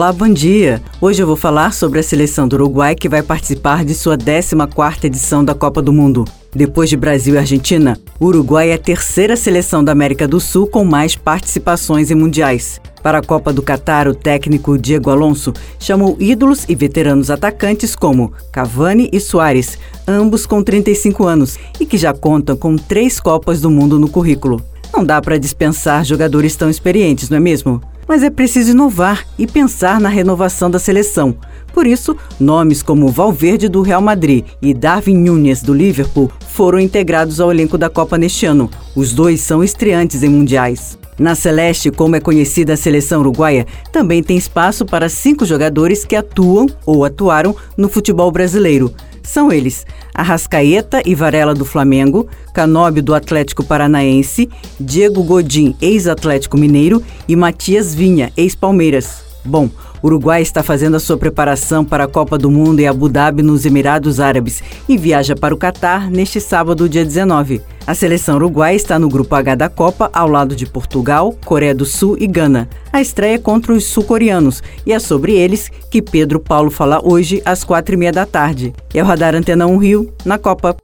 Olá, bom dia. Hoje eu vou falar sobre a seleção do Uruguai que vai participar de sua 14ª edição da Copa do Mundo. Depois de Brasil e Argentina, o Uruguai é a terceira seleção da América do Sul com mais participações em mundiais. Para a Copa do Catar, o técnico Diego Alonso chamou ídolos e veteranos atacantes como Cavani e Soares, ambos com 35 anos e que já contam com três Copas do Mundo no currículo. Não dá para dispensar jogadores tão experientes, não é mesmo? Mas é preciso inovar e pensar na renovação da seleção. Por isso, nomes como Valverde do Real Madrid e Darwin Núñez do Liverpool foram integrados ao elenco da Copa neste ano. Os dois são estreantes em mundiais. Na Celeste, como é conhecida a seleção uruguaia, também tem espaço para cinco jogadores que atuam ou atuaram no futebol brasileiro. São eles Arrascaeta e Varela do Flamengo, Canóbio do Atlético Paranaense, Diego Godin, ex-Atlético Mineiro e Matias Vinha, ex-Palmeiras. Bom, o Uruguai está fazendo a sua preparação para a Copa do Mundo em Abu Dhabi, nos Emirados Árabes, e viaja para o Catar neste sábado, dia 19. A seleção uruguaia está no grupo H da Copa, ao lado de Portugal, Coreia do Sul e Gana. A estreia é contra os sul-coreanos e é sobre eles que Pedro Paulo fala hoje às quatro e meia da tarde. É o Radar Antena 1 Rio, na Copa.